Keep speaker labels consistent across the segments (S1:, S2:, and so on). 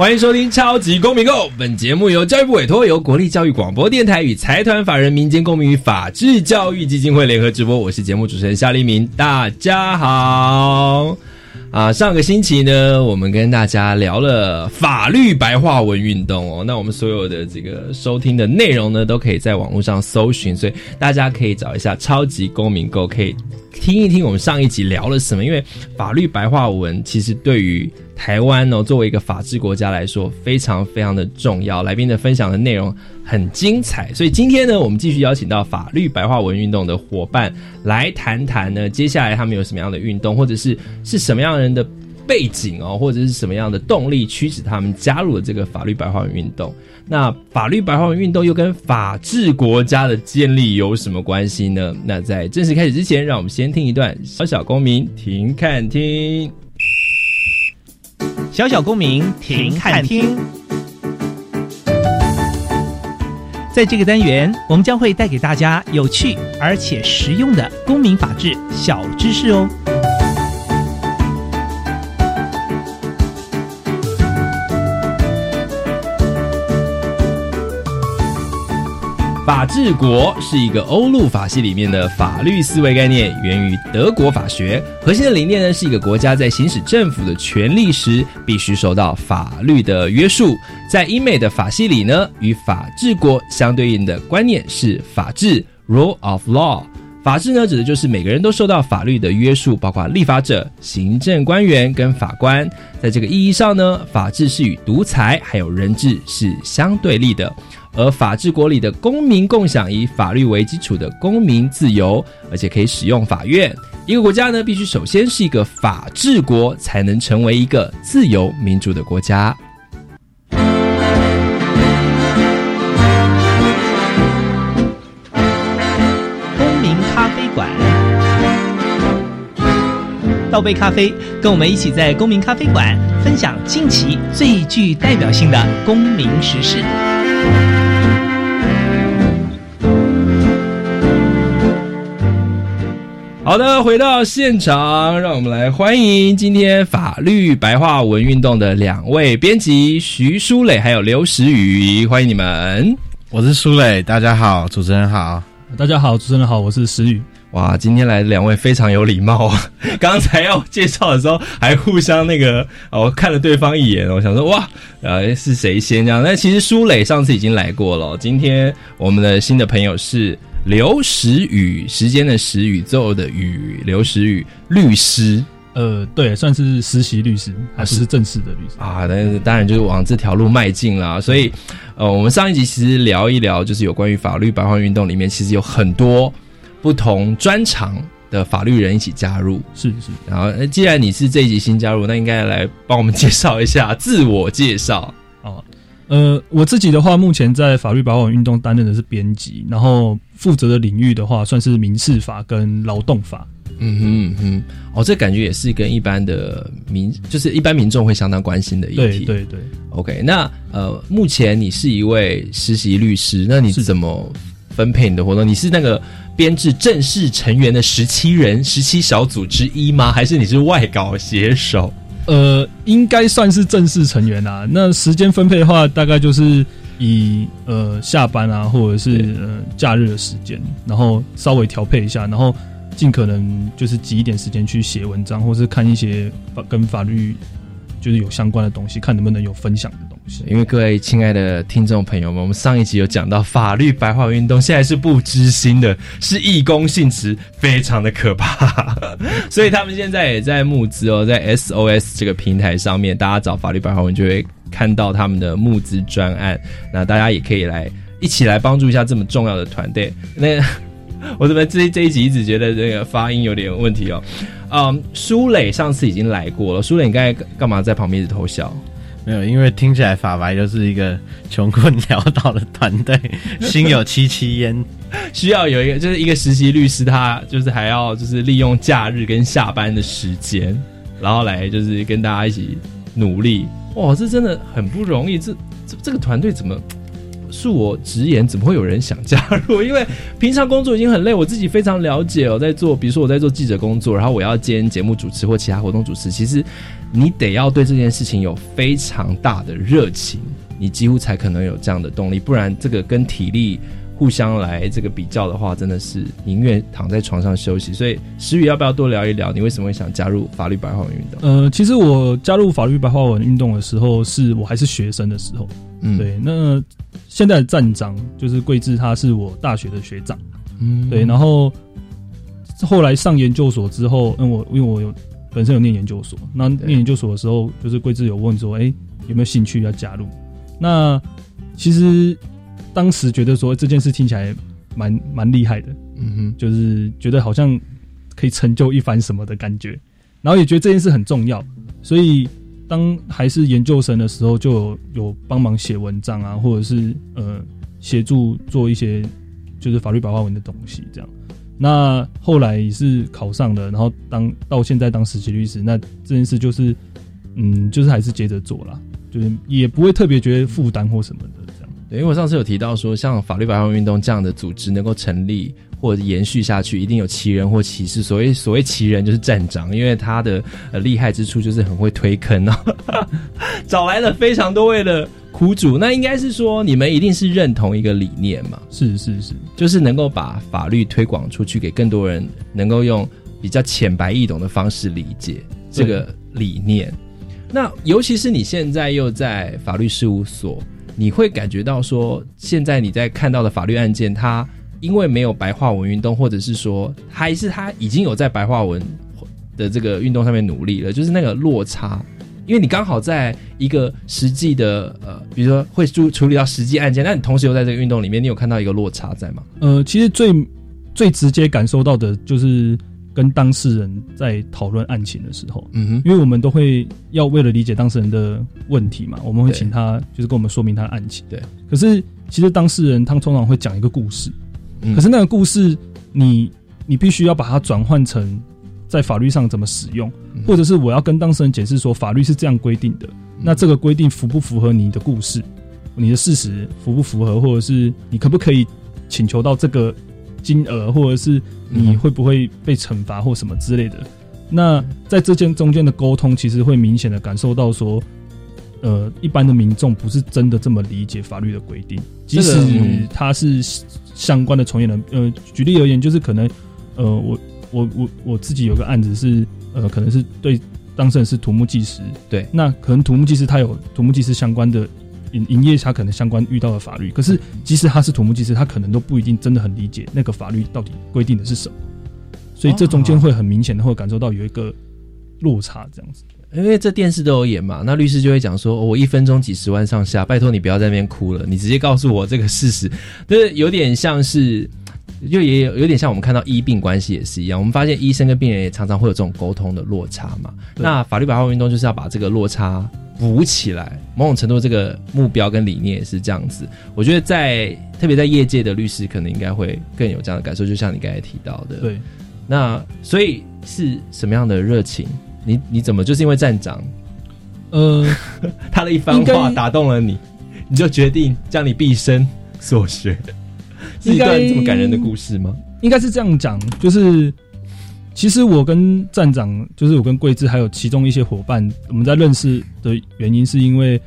S1: 欢迎收听《超级公民购》，本节目由教育部委托，由国立教育广播电台与财团法人民间公民与法治教育基金会联合直播。我是节目主持人夏立明，大家好。啊，上个星期呢，我们跟大家聊了法律白话文运动哦。那我们所有的这个收听的内容呢，都可以在网络上搜寻，所以大家可以找一下《超级公民购》，可以听一听我们上一集聊了什么。因为法律白话文其实对于台湾哦，作为一个法治国家来说，非常非常的重要。来宾的分享的内容很精彩，所以今天呢，我们继续邀请到法律白话文运动的伙伴来谈谈呢，接下来他们有什么样的运动，或者是是什么样的人的背景哦，或者是什么样的动力驱使他们加入了这个法律白话文运动。那法律白话文运动又跟法治国家的建立有什么关系呢？那在正式开始之前，让我们先听一段小小公民停看听。
S2: 小小公民停看听，在这个单元，我们将会带给大家有趣而且实用的公民法治小知识哦。
S1: 法治国是一个欧陆法系里面的法律思维概念，源于德国法学。核心的理念呢，是一个国家在行使政府的权利时，必须受到法律的约束。在英美的法系里呢，与法治国相对应的观念是法治 （rule of law）。法治呢，指的就是每个人都受到法律的约束，包括立法者、行政官员跟法官。在这个意义上呢，法治是与独裁还有人治是相对立的。而法治国里的公民共享以法律为基础的公民自由，而且可以使用法院。一个国家呢，必须首先是一个法治国，才能成为一个自由民主的国家。
S2: 公民咖啡馆，倒杯咖啡，跟我们一起在公民咖啡馆分享近期最具代表性的公民时事。
S1: 好的，回到现场，让我们来欢迎今天法律白话文运动的两位编辑徐书磊还有刘时宇，欢迎你们。
S3: 我是书磊，大家好，主持人好，
S4: 大家好，主持人好，我是石宇。
S1: 哇，今天来的两位非常有礼貌啊！刚才要介绍的时候还互相那个，我看了对方一眼，我想说哇，呃，是谁先这样？那其实舒磊上次已经来过了，今天我们的新的朋友是刘时雨，时间的时宇宙的宇，刘时雨律师。
S4: 呃，对，算是实习律师，还不是正式的律师
S1: 啊。那当然就是往这条路迈进啦。所以，呃，我们上一集其实聊一聊，就是有关于法律白话运动里面，其实有很多。不同专长的法律人一起加入，
S4: 是是。
S1: 然后，既然你是这一集新加入，那应该来帮我们介绍一下自我介绍
S4: 哦。呃，我自己的话，目前在法律保险运动担任的是编辑，然后负责的领域的话，算是民事法跟劳动法。
S1: 嗯哼哼，哦，这感觉也是跟一般的民，就是一般民众会相当关心的议
S4: 题。对对对。
S1: OK，那呃，目前你是一位实习律师，那你是怎么分配你的活动？你是那个？编制正式成员的十七人十七小组之一吗？还是你是外稿写手？
S4: 呃，应该算是正式成员啊。那时间分配的话，大概就是以呃下班啊，或者是呃假日的时间，然后稍微调配一下，然后尽可能就是挤一点时间去写文章，或是看一些法跟法律就是有相关的东西，看能不能有分享的。是
S1: 因为各位亲爱的听众朋友们，我们上一集有讲到法律白话运动，现在是不知心的，是义工性质，非常的可怕。所以他们现在也在募资哦，在 SOS 这个平台上面，大家找法律白话文就会看到他们的募资专案。那大家也可以来一起来帮助一下这么重要的团队。那 我怎么这这一集一直觉得这个发音有点问题哦？嗯，苏磊上次已经来过了，苏磊你刚才干嘛在旁边一直偷笑？
S3: 没有，因为听起来法白就是一个穷困潦倒的团队，心有戚戚焉。
S1: 需要有一个就是一个实习律师，他就是还要就是利用假日跟下班的时间，然后来就是跟大家一起努力。哇，这真的很不容易。这这这个团队怎么？恕我直言，怎么会有人想加入？因为平常工作已经很累，我自己非常了解我。在做，比如说我在做记者工作，然后我要兼节目主持或其他活动主持，其实你得要对这件事情有非常大的热情，你几乎才可能有这样的动力。不然，这个跟体力互相来这个比较的话，真的是宁愿躺在床上休息。所以，石宇要不要多聊一聊？你为什么会想加入法律白话文运动？
S4: 呃，其实我加入法律白话文运动的时候，是我还是学生的时候。嗯，对，那。现在的站长就是桂志，他是我大学的学长，嗯，对，然后后来上研究所之后，嗯，我因为我有本身有念研究所，那念研究所的时候，就是桂志有问说，哎，有没有兴趣要加入？那其实当时觉得说这件事听起来蛮蛮厉害的，嗯哼，就是觉得好像可以成就一番什么的感觉，然后也觉得这件事很重要，所以。当还是研究生的时候，就有有帮忙写文章啊，或者是呃协助做一些就是法律白话文的东西这样。那后来也是考上了，然后当到现在当实习律师，那这件事就是嗯，就是还是接着做啦，就是也不会特别觉得负担或什么的。
S1: 对，因为我上次有提到说，像法律白话文运动这样的组织能够成立。或者延续下去，一定有奇人或奇事。所谓所谓奇人，就是站长，因为他的呃厉害之处就是很会推坑哦，找来了非常多位的苦主。那应该是说，你们一定是认同一个理念嘛？
S4: 是是是，
S1: 就是能够把法律推广出去，给更多人能够用比较浅白易懂的方式理解这个理念。那尤其是你现在又在法律事务所，你会感觉到说，现在你在看到的法律案件，它。因为没有白话文运动，或者是说，还是它已经有在白话文的这个运动上面努力了，就是那个落差。因为你刚好在一个实际的呃，比如说会处处理到实际案件，那你同时又在这个运动里面，你有看到一个落差在吗？
S4: 呃，其实最最直接感受到的就是跟当事人在讨论案情的时候，嗯哼，因为我们都会要为了理解当事人的问题嘛，我们会请他就是跟我们说明他的案情。
S1: 对，
S4: 可是其实当事人他通常会讲一个故事。可是那个故事，你你必须要把它转换成在法律上怎么使用，或者是我要跟当事人解释说法律是这样规定的，那这个规定符不符合你的故事，你的事实符不符合，或者是你可不可以请求到这个金额，或者是你会不会被惩罚或什么之类的？那在这件中间的沟通，其实会明显的感受到说。呃，一般的民众不是真的这么理解法律的规定，即使他是相关的从业人。呃，举例而言，就是可能，呃，我我我我自己有个案子是，呃，可能是对当事人是土木技师，
S1: 对，
S4: 那可能土木技师他有土木技师相关的营营业，他可能相关遇到的法律，可是即使他是土木技师，他可能都不一定真的很理解那个法律到底规定的是什么，所以这中间会很明显的会感受到有一个落差，这样子。
S1: 因为这电视都有演嘛，那律师就会讲说：“我一分钟几十万上下，拜托你不要在那边哭了，你直接告诉我这个事实。”就是有点像是，就也有有点像我们看到医病关系也是一样。我们发现医生跟病人也常常会有这种沟通的落差嘛。那法律白话运动就是要把这个落差补起来，某种程度这个目标跟理念也是这样子。我觉得在特别在业界的律师可能应该会更有这样的感受，就像你刚才提到的。
S4: 对，
S1: 那所以是什么样的热情？你你怎么就是因为站长，呃，他的一番话打动了你，你就决定将你毕生所学，是一段这么感人的故事吗？
S4: 应该是这样讲，就是其实我跟站长，就是我跟桂枝还有其中一些伙伴，我们在认识的原因是因为，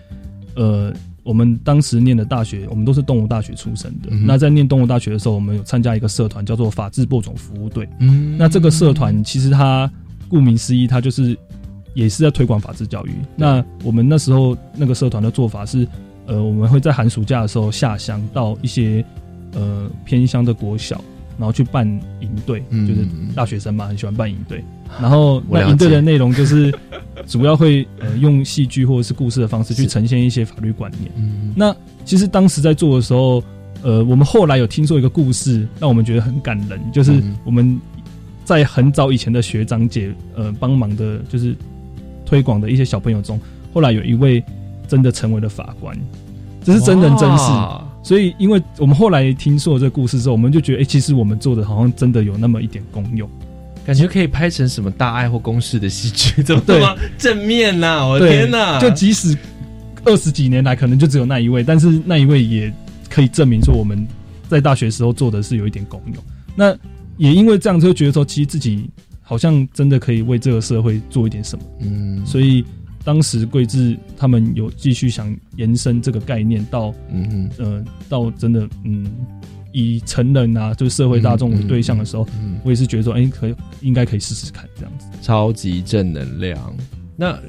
S4: 呃，我们当时念的大学，我们都是动物大学出身的。那在念动物大学的时候，我们有参加一个社团，叫做法治播种服务队。嗯，那这个社团其实它。顾名思义，它就是也是在推广法治教育。那我们那时候那个社团的做法是，呃，我们会在寒暑假的时候下乡到一些呃偏乡的国小，然后去办营队，就是大学生嘛，很喜欢办营队。然后那营队的内容就是 主要会呃用戏剧或者是故事的方式去呈现一些法律观念。那其实当时在做的时候，呃，我们后来有听说一个故事，让我们觉得很感人，就是我们。在很早以前的学长姐，呃，帮忙的，就是推广的一些小朋友中，后来有一位真的成为了法官，这是真人真事。
S1: 哇
S4: 所以，因为我们后来听说了这个故事之后，我们就觉得，哎、其实我们做的好像真的有那么一点功用。
S1: 感觉可以拍成什么大爱或公式的戏剧，怎么
S4: 对
S1: 这么正面呐、我的天呐！
S4: 就即使二十几年来，可能就只有那一位，但是那一位也可以证明说我们在大学时候做的是有一点功用。那也因为这样，就觉得说，其实自己好像真的可以为这个社会做一点什么。
S1: 嗯，
S4: 所以当时桂智他们有继续想延伸这个概念到
S1: 嗯嗯
S4: 呃到真的嗯以成人啊，就是社会大众为对象的时候，
S1: 嗯，
S4: 我也是觉得说，哎、可以应该可以试试看这样子。
S1: 超级正能量。那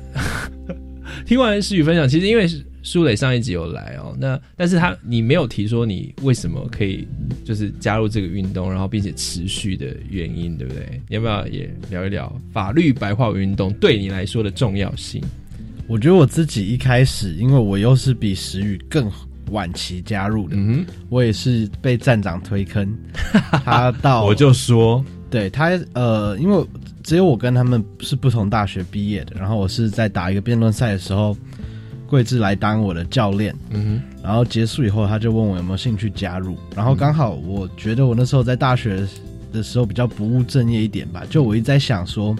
S1: 听完诗雨分享，其实因为舒磊上一集有来哦，那但是他你没有提说你为什么可以就是加入这个运动，然后并且持续的原因，对不对？你要不要也聊一聊法律白话文运动对你来说的重要性？
S3: 我觉得我自己一开始，因为我又是比石宇更晚期加入的，
S1: 嗯
S3: 我也是被站长推坑，他到，
S1: 我就说，
S3: 对他呃，因为只有我跟他们是不同大学毕业的，然后我是在打一个辩论赛的时候，桂智来当我的教练，
S1: 嗯
S3: 然后结束以后他就问我有没有兴趣加入，然后刚好我觉得我那时候在大学的时候比较不务正业一点吧，就我一直在想说。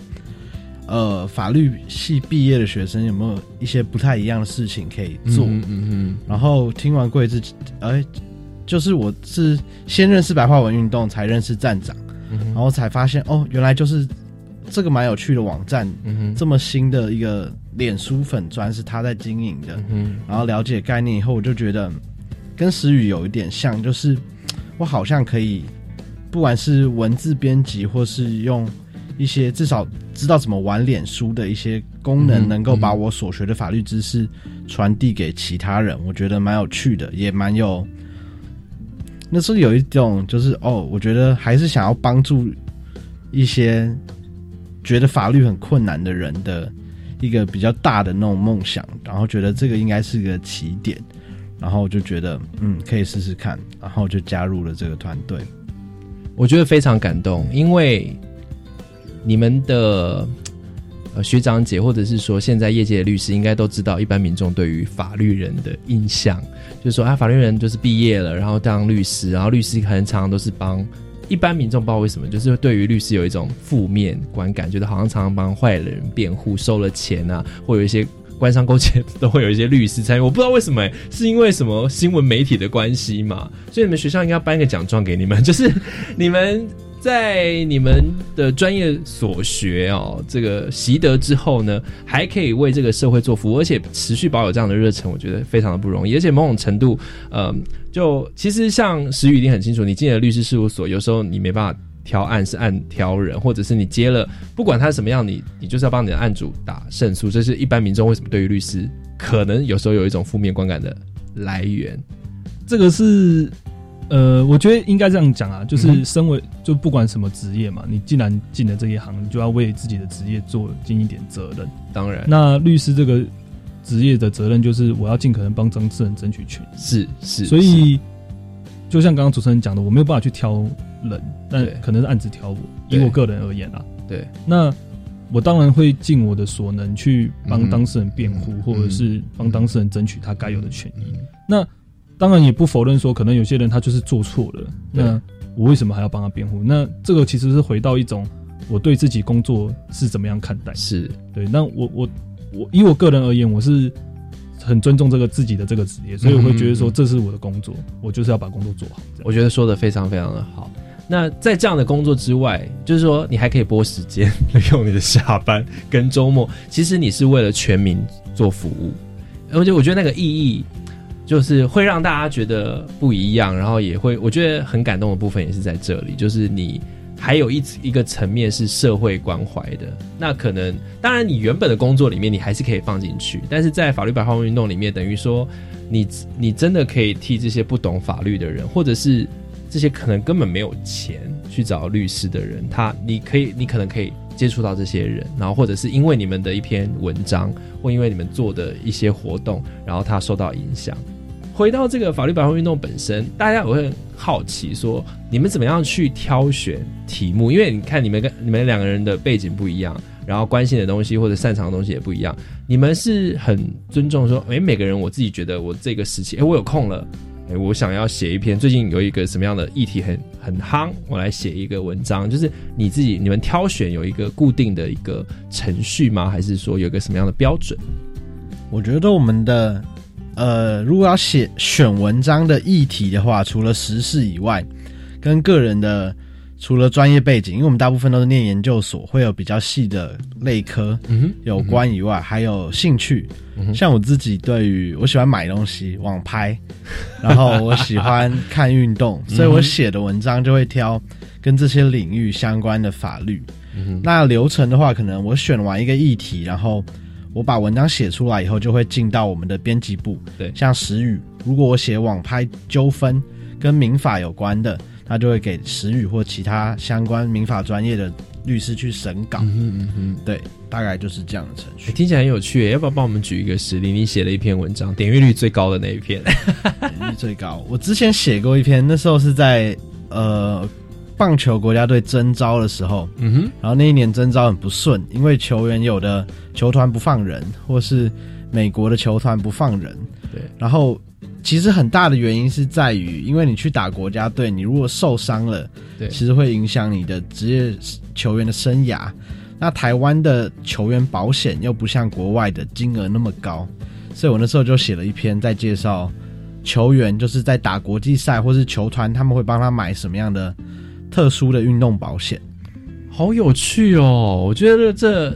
S3: 呃，法律系毕业的学生有没有一些不太一样的事情可以，做？
S1: 嗯嗯
S3: 然后听完桂智，哎、就是我是先认识白话文运动，才认识站长，
S1: 嗯
S3: 然后才发现哦，原来就是这个蛮有趣的网站，
S1: 嗯，
S3: 这么新的一个脸书粉专是他在经营的。
S1: 嗯，
S3: 然后了解概念以后，我就觉得跟时雨有一点像，就是我好像可以，不管是文字编辑，或是用一些至少知道怎么玩脸书的一些功能，
S1: 嗯
S3: 能够把我所学的法律知识传递给其他人，我觉得蛮有趣的，也蛮有。那时候有一种就是哦，我觉得还是想要帮助一些觉得法律很困难的人的一个比较大的那种梦想，然后觉得这个应该是个起点，然后就觉得嗯可以试试看，然后就加入了这个团队。
S1: 我觉得非常感动，因为你们的呃学长姐，或者是说现在业界的律师，应该都知道一般民众对于法律人的印象，就是说啊，法律人就是毕业了，然后当律师，然后律师很常常都是帮。一般民众不知道为什么，就是对于律师有一种负面观感，觉得好像常常帮坏人辩护，收了钱啊，或有一些官商勾结都会有一些律师参与。我不知道为什么、欸，是因为什么新闻媒体的关系嘛？所以你们学校应该颁个奖状给你们，就是你们在你们的专业所学哦，这个习得之后呢，还可以为这个社会做服务，而且持续保有这样的热忱，我觉得非常的不容易。而且某种程度，呃，就其实像石宇一定很清楚，你进了律师事务所，有时候你没办法。挑案是按挑人，或者是你接了，不管他什么样，你你就是要帮你的案主打胜诉。这是一般民众为什么对于律师可能有时候有一种负面观感的来源。
S4: 这个是呃，我觉得应该这样讲啊，就是身为就不管什么职业嘛，你既然进了这一行，你就要为自己的职业做尽一点责任。
S1: 当然，
S4: 那律师这个职业的责任就是我要尽可能帮当事人争取权益。
S1: 是是，
S4: 所以就像刚刚主持人讲的，我没有办法去挑人，但可能是案子挑我。以我个人而言啊，
S1: 对，
S4: 那我当然会尽我的所能去帮
S1: 嗯
S4: 当事人辩护，
S1: 嗯
S4: 或者是帮当事人争取他该有的权益。那当然也不否认说，可能有些人他就是做错了，那我为什么还要帮他辩护？那这个其实是回到一种我对自己工作是怎么样看待。
S1: 是
S4: 对，那我我我以我个人而言，我是很尊重这个自己的这个职业，所以我会觉得说
S1: 嗯
S4: 这是我的工作，我就是要把工作做好。
S1: 我觉得说的非常非常的好。那在这样的工作之外，就是说你还可以拨时间利 用你的下班跟周末，其实你是为了全民做服务，而且我觉得那个意义就是会让大家觉得不一样，然后也会我觉得很感动的部分也是在这里，就是你还有一一个层面是社会关怀的。那可能当然你原本的工作里面你还是可以放进去，但是在法律白话运动里面，等于说你你真的可以替这些不懂法律的人，或者是这些可能根本没有钱去找律师的人，他你可以你可能可以接触到这些人，然后或者是因为你们的一篇文章，或因为你们做的一些活动，然后他受到影响。回到这个法律白话运动本身，大家也会很好奇说，你们怎么样去挑选题目？因为你看你们跟你们两个人的背景不一样，然后关心的东西或者擅长的东西也不一样。你们是很尊重说，诶，每个人我自己觉得我这个时期，诶，我有空了，诶，我想要写一篇最近有一个什么样的议题很很夯，我来写一个文章，就是你自己你们挑选有一个固定的一个程序吗？还是说有一个什么样的标准？
S3: 我觉得我们的呃，如果要写选文章的议题的话，除了时事以外，跟个人的除了专业背景，因为我们大部分都是念研究所，会有比较细的类科
S1: 嗯，
S3: 有关以外，还有兴趣。
S1: 嗯
S3: 像我自己对于我喜欢买东西、网拍，然后我喜欢看运动，所以我写的文章就会挑跟这些领域相关的法律。
S1: 嗯，
S3: 那流程的话，可能我选完一个议题，然后我把文章写出来以后，就会进到我们的编辑部。
S1: 对
S3: 像时雨，如果我写网拍纠纷跟民法有关的，他就会给时雨或其他相关民法专业的律师去审稿。
S1: 嗯嗯嗯哼。
S3: 对，大概就是这样的程
S1: 欸
S3: 序。
S1: 听起来很有趣，要不要帮我们举一个实例？你写了一篇文章，点阅率最高的那一篇，
S3: 点阅率最高。我之前写过一篇，那时候是在呃棒球国家队征招的时候，
S1: 嗯哼，
S3: 然后那一年征招很不顺，因为球员有的球团不放人，或是美国的球团不放人。
S1: 对，
S3: 然后其实很大的原因是在于，因为你去打国家队，你如果受伤了，
S1: 对
S3: 其实会影响你的职业球员的生涯。那台湾的球员保险又不像国外的金额那么高，所以我那时候就写了一篇在介绍球员就是在打国际赛或是球团他们会帮他买什么样的特殊的运动保险。
S1: 好有趣哦！我觉得这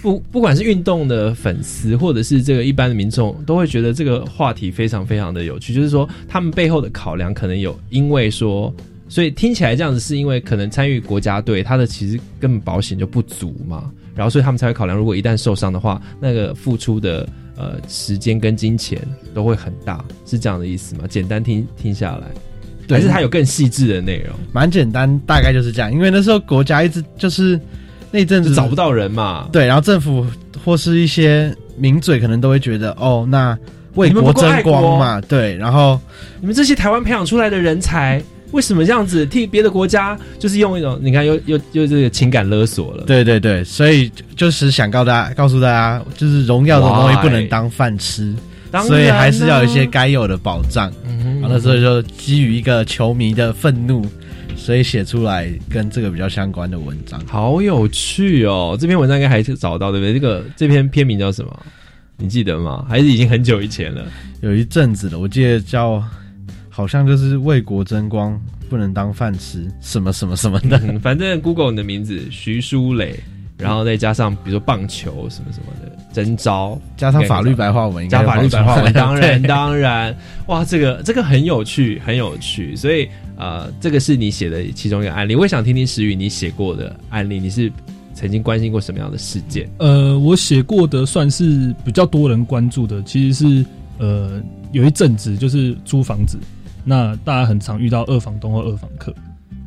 S1: 不不管是运动的粉丝，或者是这个一般的民众，都会觉得这个话题非常非常的有趣。就是说，他们背后的考量可能有，因为说，所以听起来这样子，是因为可能参与国家队，他的其实根本保险就不足嘛，然后所以他们才会考量，如果一旦受伤的话，那个付出的呃时间跟金钱都会很大，是这样的意思吗？简单听听下来，还是它有更细致的内容？
S3: 蛮简单，大概就是这样。因为那时候国家一直就是那阵子
S1: 找不到人嘛，
S3: 对，然后政府或是一些名嘴可能都会觉得，哦，那为国争光嘛，对，然后
S1: 你们这些台湾培养出来的人才，为什么这样子替别的国家，就是用一种你看又又又这个情感勒索了？
S3: 对对对，所以就是想告大家，告诉大家，就是荣耀这种东西不能当饭吃，所以还是要有一些该有的保障。
S1: 嗯哼，
S3: 然后那时候就基于一个球迷的愤怒，所以写出来跟这个比较相关的文章。
S1: 好有趣哦！这篇文章应该还是找到对不对？这个这篇篇名叫什么？你记得吗？还是已经很久以前了？
S3: 有一阵子了，我记得叫好像就是为国争光，不能当饭吃，什么什么什么的。
S1: 嗯，反正 Google 你的名字徐书磊，然后再加上比如说棒球什么什么的征招，
S3: 加上法律白话文，
S1: 加法律白话文，当然
S3: 对。
S1: 当然，哇，这个这个很有趣，很有趣，所以呃，这个是你写的其中一个案例，我也想听听石宇你写过的案例，你是曾经关心过什么样的事件？
S4: 呃，我写过的算是比较多人关注的，其实是呃有一阵子就是租房子，那大家很常遇到二房东或二房客，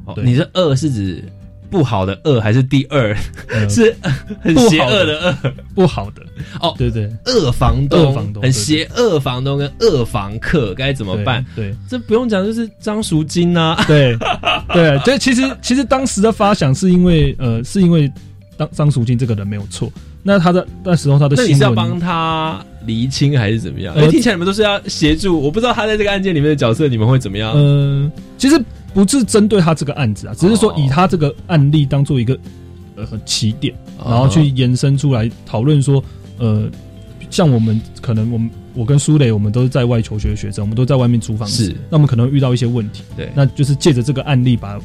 S1: 哦，你的二是指不好的恶，还是第二
S4: 呃、
S1: 是很邪恶的恶？
S4: 不好的
S1: 哦
S4: 对对
S1: 恶房东，
S4: 恶房东
S1: 很邪恶房东跟恶房客该怎么办？？
S4: 对
S1: 这不用讲，就是张赎金啊。
S4: 对 对，这其实其实当时的发想是因为呃是因为当张淑金这个人没有错，那他的那时候他的
S1: 那你是要帮他厘清还是怎么样？
S4: 呃
S1: 哎、听起来你们都是要协助，我不知道他在这个案件里面的角色，你们会怎么样？
S4: 呃，其实不是针对他这个案子啊，只是说以他这个案例当做一个呃起点，然后去延伸出来讨论说，呃，像我们可能我们我跟苏磊，我们都是在外求学的学生，我们都在外面租房子，
S1: 是
S4: 那我们可能遇到一些问题，
S1: 对
S4: 那就是借着这个案例把。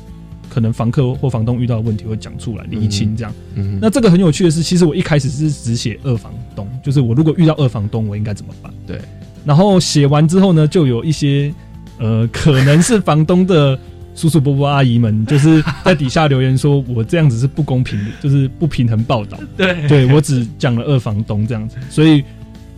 S4: 可能房客或房东遇到的问题会讲出来厘清这样，
S1: 嗯
S4: 那这个很有趣的是，其实我一开始是只写二房东，就是我如果遇到二房东，我应该怎么办？
S1: 对。
S4: 然后写完之后呢，就有一些呃，可能是房东的叔叔伯伯阿姨们，就是在底下留言说我这样子是不公平的，就是不平衡报道。
S1: 对
S4: 对我只讲了二房东这样子，所以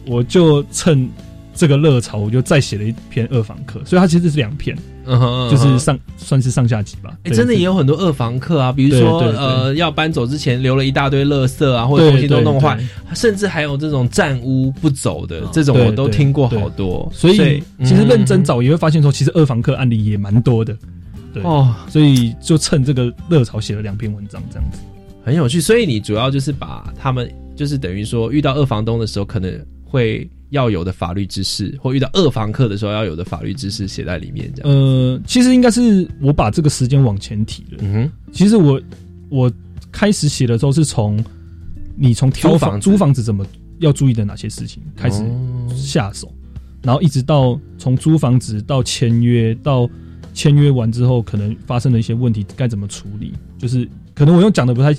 S4: 我就趁这个热潮，我就再写了一篇二房客，所以它其实是两篇，
S1: 嗯哼
S4: 就是上算是上下级吧。
S1: 哎、
S4: 对
S1: 真的也有很多二房客啊，比如说呃，要搬走之前留了一大堆垃圾啊，或者东西都弄坏，甚至还有这种占屋不走的，
S3: 嗯
S1: 这种我都听过好多。
S4: 所以其实认真
S1: 嗯
S4: 找也会发现说，其实二房客案例也蛮多的，对
S1: 哦，
S4: 所以就趁这个热潮写了两篇文章这样子。
S1: 很有趣。所以你主要就是把他们就是等于说遇到二房东的时候，可能会要有的法律知识，或遇到二房客的时候要有的法律知识写在里面，这样。
S4: 呃，其实应该是我把这个时间往前提了。
S1: 嗯哼，
S4: 其实我我开始写的时候是从你从挑
S1: 房
S4: 房租房子怎么要注意的哪些事情开始
S1: 哦
S4: 下手，然后一直到从租房子到签约到签约完之后，可能发生的一些问题该怎么处理，就是可能我用讲的不太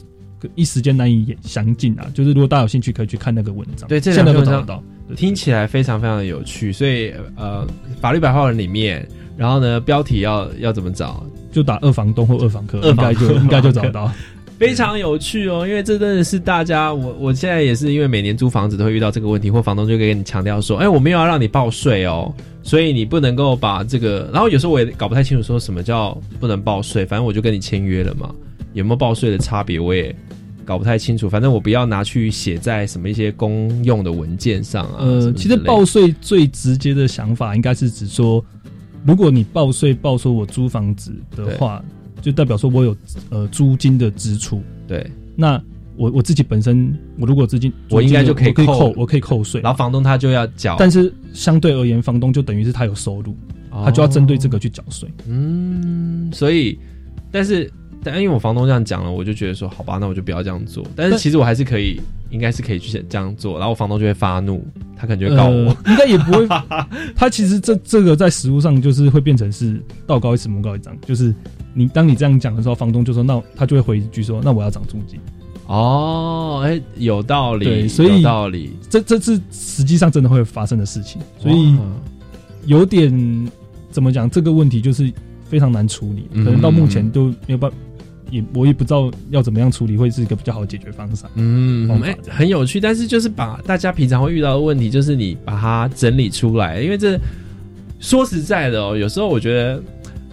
S4: 一时间难以言详尽啊。就是如果大家有兴趣，可以去看那个文章，
S1: 对这
S4: 现
S1: 两篇文章
S4: 在都找得到。
S1: 听起来非常非常的有趣，所以呃，法律白话文里面，然后呢，标题要要怎么找？
S4: 就打二房东或二房客，应该就 应该就找得到。
S1: 非常有趣哦，因为这真的是大家，我我现在也是因为每年租房子都会遇到这个问题，或房东就会跟你强调说，哎，我没有要让你报税哦，所以你不能够把这个，然后有时候我也搞不太清楚说什么叫不能报税，反正我就跟你签约了嘛，有没有报税的差别我也搞不太清楚，反正我不要拿去写在什么一些公用的文件上啊。
S4: 呃，其实报税最直接的想法应该是指说，如果你报税报说我租房子的话，就代表说我有呃租金的支出。
S1: 对，
S4: 那我我自己本身，我如果资金，
S1: 我应该就可以扣
S4: 我可以扣，税。
S1: 然后房东他就要缴，
S4: 但是相对而言，房东就等于是他有收入，他就要针对这个去缴税。
S1: 嗯，所以，但是，但因为我房东这样讲了，我就觉得说，好吧，那我就不要这样做。但是其实我还是可以，应该是可以去这样做。然后我房东就会发怒，他可能就会告我。
S4: 呃应该也不会。他其实这这个在实物上就是会变成是道高一尺，魔高一丈。就是你当你这样讲的时候，房东就说那他就会回一句说那我要涨租金。
S1: 哦，哎、有道理，
S4: 对所以
S1: 有道理。
S4: 这这是实际上真的会发生的事情，所以有点怎么讲这个问题就是非常难处理，
S1: 嗯
S4: 可能到目前都没有办，也我也不知道要怎么样处理会是一个比较好的解决方式。
S1: 嗯，哎、
S4: 方法这样
S1: 很有趣，但是就是把大家平常会遇到的问题，就是你把它整理出来，因为这说实在的哦，有时候我觉得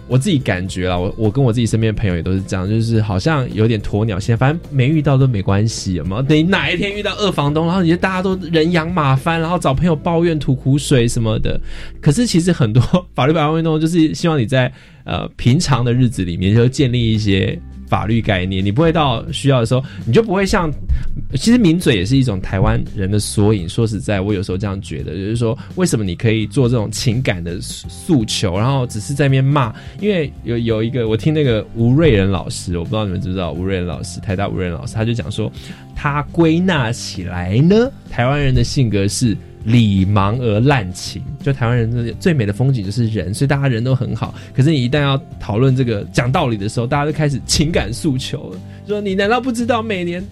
S1: 我自己感觉啦，我我跟我自己身边的朋友也都是这样，就是好像有点鸵鸟心态，反正没遇到都没关系，有没有？等哪一天遇到二房东，然后你就大家都人仰马翻，然后找朋友抱怨、吐苦水什么的。可是其实很多 法律白话运动就是希望你在呃平常的日子里面就建立一些。法律概念，你不会到需要的时候，你就不会像，其实抿嘴也是一种台湾人的缩影。说实在，我有时候这样觉得，就是说，为什么你可以做这种情感的诉诉求，然后只是在那边骂？因为有有一个，我听那个吴瑞仁老师，我不知道你们知不知道吴瑞仁老师，台大吴瑞仁老师，他就讲说，他归纳起来呢，台湾人的性格是礼盲而滥情，就台湾人的最美的风景就是人，所以大家人都很好。可是你一旦要讨论这个讲道理的时候，大家就开始情感诉求了，说你难道不知道每年，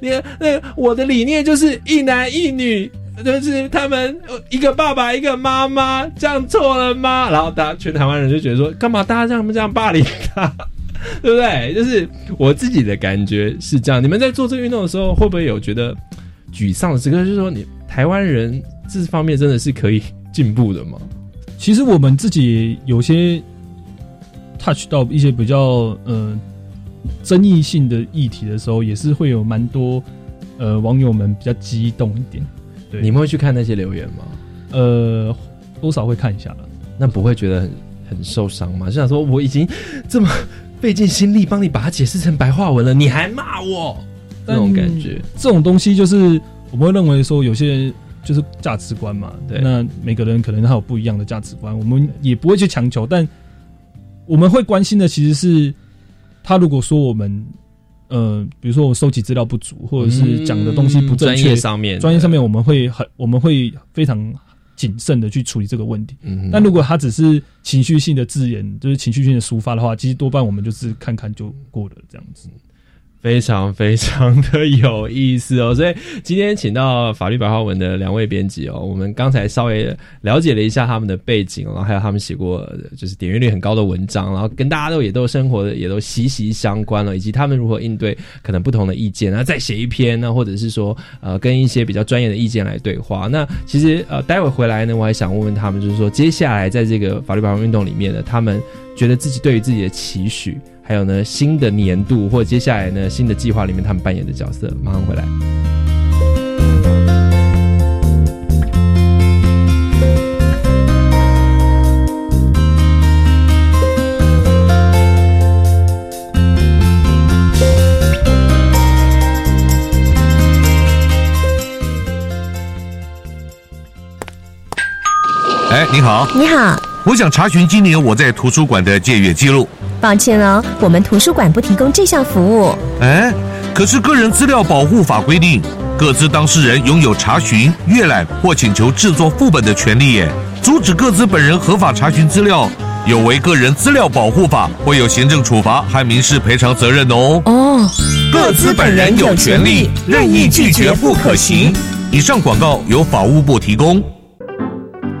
S1: 你那我的理念就是一男一女。就是他们一个爸爸一个妈妈，这样错了吗？然后大家全台湾人就觉得说，干嘛大家这样这样霸凌他？对不对？就是我自己的感觉是这样。你们在做这个运动的时候，会不会有觉得沮丧的时刻？就是说，你台湾人这方面真的是可以进步的吗？
S4: 其实我们自己有些 touch 到一些比较呃争议性的议题的时候，也是会有蛮多呃网友们比较激动一点，对
S1: 你们会去看那些留言吗？
S4: 呃多少会看一下了。
S1: 那不会觉得很很受伤吗？就想说我已经这么费尽心力帮你把它解释成白话文了，你还骂我，那种感觉。
S4: 这种东西就是我们会认为说有些人就是价值观嘛，
S1: 对
S4: 那每个人可能他有不一样的价值观，我们也不会去强求，但我们会关心的其实是他如果说我们呃，比如说我收集资料不足，或者是讲的东西不正
S1: 专
S4: 确，
S1: 业上面，
S4: 专业上面我们会很我们会非常谨慎的去处理这个问题。
S1: 嗯，
S4: 但如果他只是情绪性的字眼，就是情绪性的抒发的话，其实多半我们就是看看就过了这样子。
S1: 非常非常的有意思哦，所以今天请到法律白话文的两位编辑哦，我们刚才稍微了解了一下他们的背景，然后还有他们写过就是点阅率很高的文章，然后跟大家都也都生活的也都息息相关了，以及他们如何应对可能不同的意见，然后再写一篇呢，或者是说呃跟一些比较专业的意见来对话。那其实呃待会回来呢，我还想问问他们，就是说接下来在这个法律白话文运动里面呢，他们觉得自己对于自己的期许。还有呢，新的年度或接下来呢，新的计划里面，他们扮演的角色马上回来。
S5: 哎，你好
S6: 你好。
S5: 我想查询今年我在图书馆的借阅记录。
S6: 抱歉哦，我们图书馆不提供这项服务。
S5: 哎，可是个人资料保护法规定，各自当事人拥有查询、阅览或请求制作副本的权利耶。阻止各自本人合法查询资料，有违个人资料保护法，会有行政处罚和民事赔偿责任哦。
S6: 哦，
S5: 各自本人有权利，任意拒绝不可行。以上广告由法务部提供。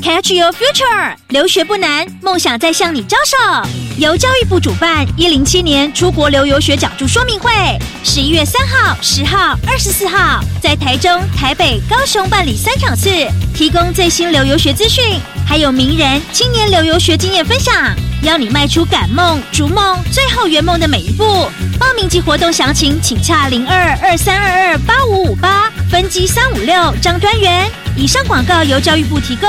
S7: Catch your future，留学不难，梦想在向你招手。由教育部主办，一零七年出国留游学讲座说明会，十一月三号、十号、二十四号，在台中、台北、高雄办理三场次，提供最新留游学资讯，还有名人、青年留游学经验分享，邀你迈出赶梦、逐梦、最后圆梦的每一步。报名及活动详情，请洽零二二三二二八五五八分机三五六张专员。以上广告由教育部提供。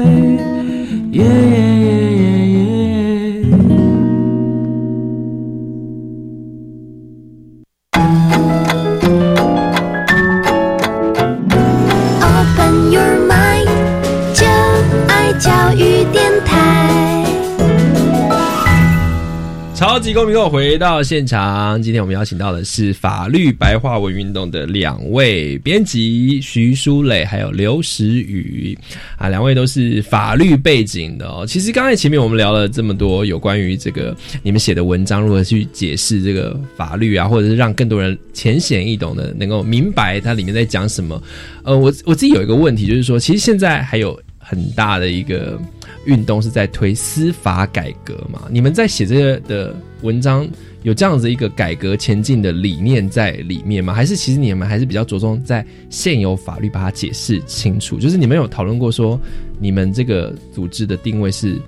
S1: 超级公民后回到现场，今天我们邀请到的是法律白话文运动的两位编辑徐书磊还有刘时宇啊，两位都是法律背景的哦。其实刚才前面我们聊了这么多有关于这个你们写的文章如何去解释这个法律啊，或者是让更多人浅显易懂的能够明白它里面在讲什么。呃，我我自己有一个问题，就是说，其实现在还有很大的一个。运动是在推司法改革嘛？你们在写这个的文章有这样子一个改革前进的理念在里面吗？还是其实你们还是比较着重在现有法律把它解释清楚？就是你们有讨论过说，你们这个组织的定位是，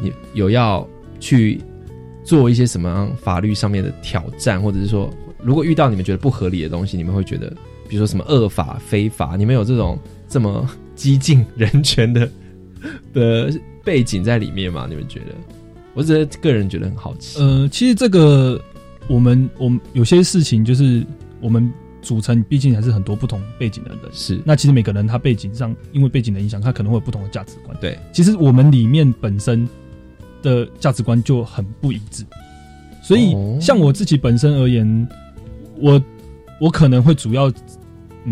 S1: 你有要去做一些什么法律上面的挑战，或者是说，如果遇到你们觉得不合理的东西，你们会觉得，比如说什么恶法、非法，你们有这种这么激进人权的？的背景在里面吗？你们觉得？我只是个人觉得很好奇。
S4: 呃，其实这个我们我们有些事情就是我们组成，毕竟还是很多不同背景的人。
S1: 是，
S4: 那其实每个人他背景上，因为背景的影响，他可能会有不同的价值观。
S1: 对，
S4: 其实我们里面本身的价值观就很不一致，所以像我自己本身而言，我我可能会主要。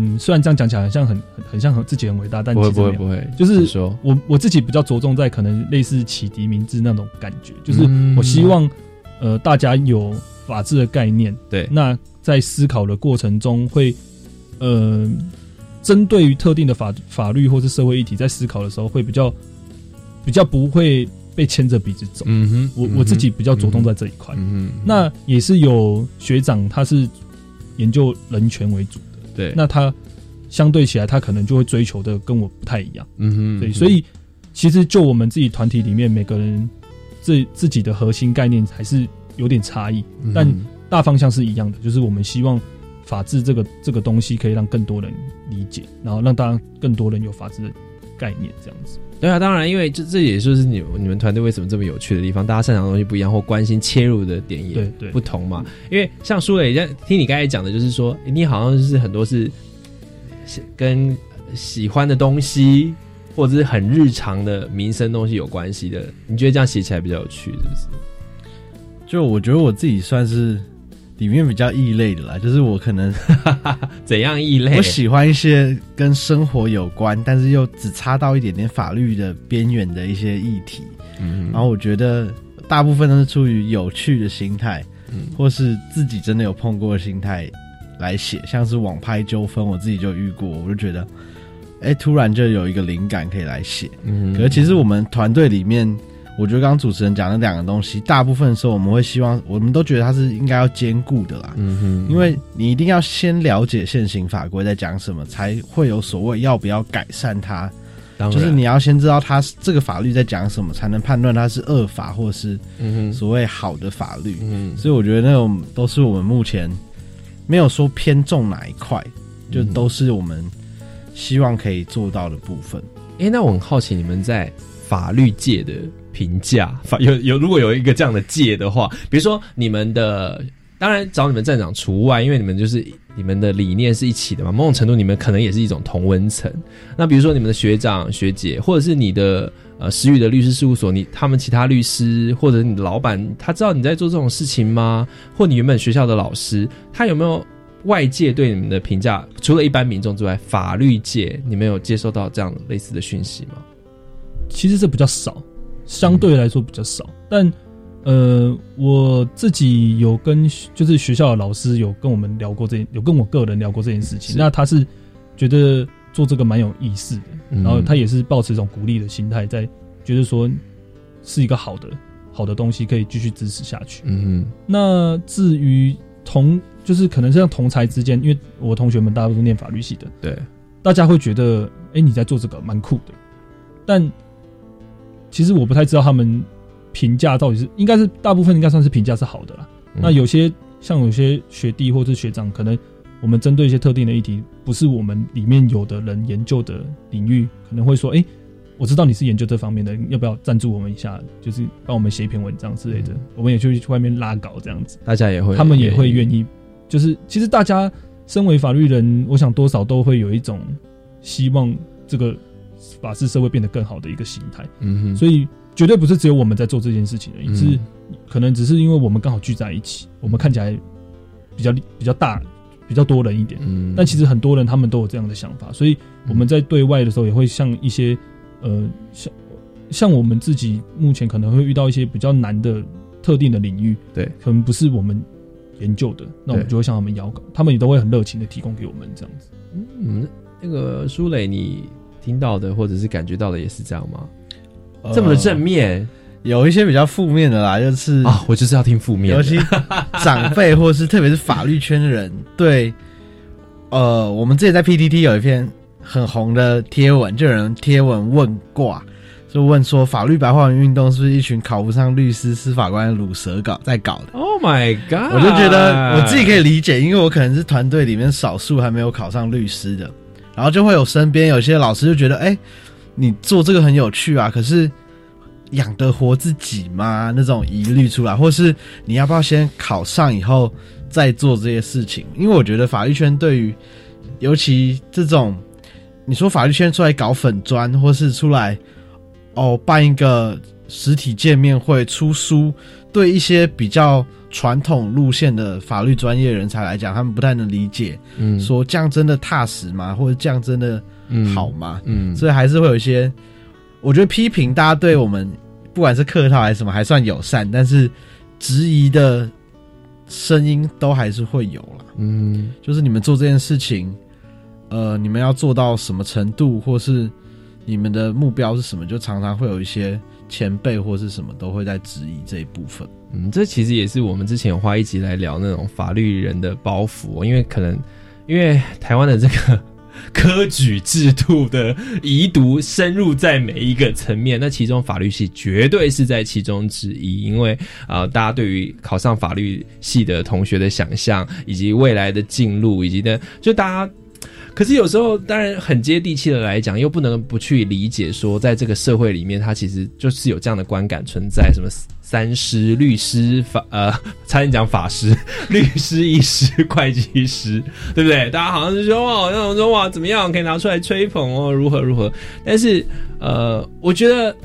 S4: 嗯，虽然这样讲起来很像很很很像很自己很伟大，但
S1: 不会不会不会，
S4: 就是
S1: 说
S4: 我我自己比较着重在可能类似启迪明智那种感觉，就是
S1: 嗯。
S4: 我希望呃大家有法治的概念，
S1: 对，
S4: 那在思考的过程中会呃针对于特定的法法律或是社会议题，在思考的时候会比较比较不会被牵着鼻子走。
S1: 嗯哼，
S4: 我我自己比较着重在这一块，
S1: 嗯哼，
S4: 那也是有学长他是研究人权为主。
S1: 对，
S4: 那他相对起来，他可能就会追求的跟我不太一样。
S1: 嗯哼，
S4: 对，所以其实就我们自己团体里面，每个人自自己的核心概念还是有点差异，
S1: 嗯、
S4: 但大方向是一样的，就是我们希望法治这个这个东西可以让更多人理解，然后让大家更多人有法治的概念，这样子。
S1: 对啊，当然，因为这这也就是你你们团队为什么这么有趣的地方，大家擅长的东西不一样，或关心切入的点也不同嘛。因为像舒磊，听你刚才讲的，就是说你好像就是很多是跟喜欢的东西，或者是很日常的民生东西有关系的。你觉得这样写起来比较有趣，是不是？
S3: 就我觉得我自己算是里面比较异类的啦，就是我可能
S1: 怎样异类？
S3: 我喜欢一些跟生活有关，但是又只差到一点点法律的边缘的一些议题。
S1: 嗯，
S3: 然后我觉得大部分都是出于有趣的心态，
S1: 嗯，
S3: 或是自己真的有碰过的心态来写，像是网拍纠纷，我自己就遇过，我就觉得，哎，突然就有一个灵感可以来写。
S1: 嗯
S3: 可是其实我们团队里面，我觉得刚刚主持人讲的两个东西，大部分时候我们会希望，我们都觉得它是应该要兼顾的啦。
S1: 嗯哼，
S3: 因为你一定要先了解现行法规在讲什么，才会有所谓要不要改善它。就是你要先知道它是这个法律在讲什么，才能判断它是恶法或是
S1: 嗯哼
S3: 所谓好的法律。
S1: 嗯
S3: 所以我觉得那种都是我们目前没有说偏重哪一块，就
S1: 嗯
S3: 都是我们希望可以做到的部分。
S1: 哎、那我很好奇，你们在法律界的评价，法有有如果有一个这样的界的话，比如说你们的，当然找你们站长除外，因为你们就是你们的理念是一起的嘛，某种程度你们可能也是一种同温层。那比如说你们的学长学姐，或者是你的呃时宇的律师事务所，你他们其他律师或者你的老板，他知道你在做这种事情吗？或你原本学校的老师，他有没有？外界对你们的评价，除了一般民众之外，法律界你们有接收到这样类似的讯息吗？
S4: 其实这比较少，相对来说比较少。但呃，我自己有跟就是学校的老师有跟我们聊过这，有跟我个人聊过这件事情。那他是觉得做这个蛮有意思的，
S1: 嗯
S4: 然后他也是抱持一种鼓励的心态，在觉得说是一个好的好的东西，可以继续支持下去。
S1: 嗯
S4: 那至于同就是可能是像同才之间，因为我同学们大家都是念法律系的，
S1: 对，
S4: 大家会觉得，哎、你在做这个蛮酷的，但其实我不太知道他们评价到底是应该是大部分应该算是评价是好的啦。
S1: 嗯
S4: 那有些像有些学弟或是学长，可能我们针对一些特定的议题，不是我们里面有的人研究的领域，可能会说，哎、我知道你是研究这方面的，要不要赞助我们一下？就是帮我们写一篇文章之类的，我们也就去外面拉稿这样子。
S1: 大家也会，
S4: 他们也会愿意，就是其实大家身为法律人，我想多少都会有一种希望这个法治社会变得更好的一个形态。
S1: 嗯哼
S4: 所以绝对不是只有我们在做这件事情而已，
S1: 嗯
S4: 是可能只是因为我们刚好聚在一起，我们看起来比较比较大。比较多人一点，
S1: 嗯
S4: 但其实很多人他们都有这样的想法，所以我们在对外的时候也会像一些呃，像像我们自己目前可能会遇到一些比较难的特定的领域，
S1: 对，
S4: 可能不是我们研究的，那我们就会向他们邀稿，他们也都会很热情的提供给我们这样子。
S1: 嗯，那个舒磊，你听到的或者是感觉到的也是这样吗？
S3: 呃
S1: 这么的正面，
S3: 有一些比较负面的啦，就是
S1: 啊，我就是要听负面的，
S3: 尤其长辈或是特别是法律圈的人，对，呃，我们之前在 PTT 有一篇很红的贴文，就有人贴文问卦，就问说法律白话文运动是不是一群考不上律师、司法官的卤蛇搞在搞的
S1: ？Oh my god！
S3: 我就觉得我自己可以理解，因为我可能是团队里面少数还没有考上律师的，然后就会有身边有些老师就觉得，哎、你做这个很有趣啊，可是养得活自己吗？那种疑虑出来，或是你要不要先考上以后再做这些事情？因为我觉得法律圈对于尤其这种，你说法律圈出来搞粉砖，或是出来哦办一个实体见面会出书，对一些比较传统路线的法律专业人才来讲，他们不太能理解，
S1: 嗯
S3: 说这样真的踏实吗？或者这样真的
S1: 嗯
S3: 好吗？
S1: 嗯
S3: 所以还是会有一些，我觉得批评大家对我们不管是客套还是什么，还算友善，但是质疑的声音都还是会有啦。
S1: 嗯
S3: 就是你们做这件事情，呃，你们要做到什么程度，或是你们的目标是什么，就常常会有一些前辈或是什么都会在质疑这一部分。
S1: 嗯，这其实也是我们之前花一集来聊那种法律人的包袱，因为可能因为台湾的这个科举制度的遗毒深入在每一个层面，那其中法律系绝对是在其中之一，因为啊、大家对于考上法律系的同学的想象，以及未来的进路，以及呢，就大家。可是有时候，当然很接地气的来讲，又不能不去理解说，在这个社会里面，它其实就是有这样的观感存在，什么三师、律师、法呃，差点讲法师、律师、医师、会计师，对不对？大家好像是说哇，那种说哇怎么样，可以拿出来吹捧哦，如何如何？但是呃，我觉得。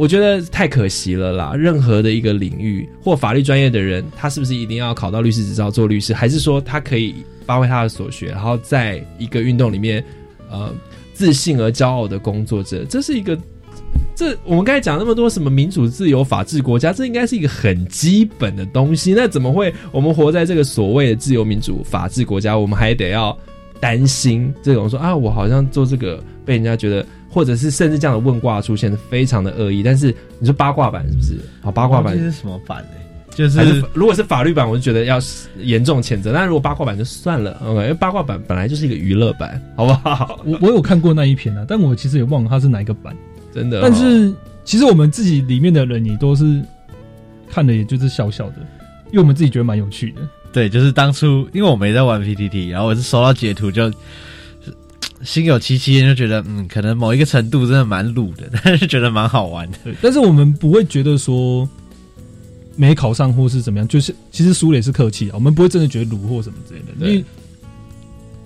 S1: 我觉得太可惜了啦！任何的一个领域或法律专业的人，他是不是一定要考到律师执照做律师，还是说他可以发挥他的所学，然后在一个运动里面，呃，自信而骄傲的工作者？这是一个这我们刚才讲那么多什么民主、自由、法治国家，这应该是一个很基本的东西。那怎么会我们活在这个所谓的自由、民主、法治国家，我们还得要担心这种说啊，我好像做这个被人家觉得，或者是甚至这样的问卦出现的非常的恶意。但是你说八卦版是不是？好，八卦版
S3: 这是什么版呢？就是
S1: 是如果是法律版，我就觉得要严重谴责；但如果八卦版就算了，OK，因为八卦版本来就是一个娱乐版，好不好？
S4: 我我有看过那一篇啊，但我其实也忘了它是哪一个版，
S1: 真的哦、
S4: 但是其实我们自己里面的人你都是看的，也就是笑笑的，因为我们自己觉得蛮有趣的。
S3: 对，就是当初因为我没在玩 PTT，然后我是收到截图就心有戚戚，就觉得嗯，可能某一个程度真的蛮鲁的，但是觉得蛮好玩的。
S4: 但是我们不会觉得说没考上或是怎么样，就是其实苏磊是客气啊，我们不会真的觉得鲁或什么之类的，因为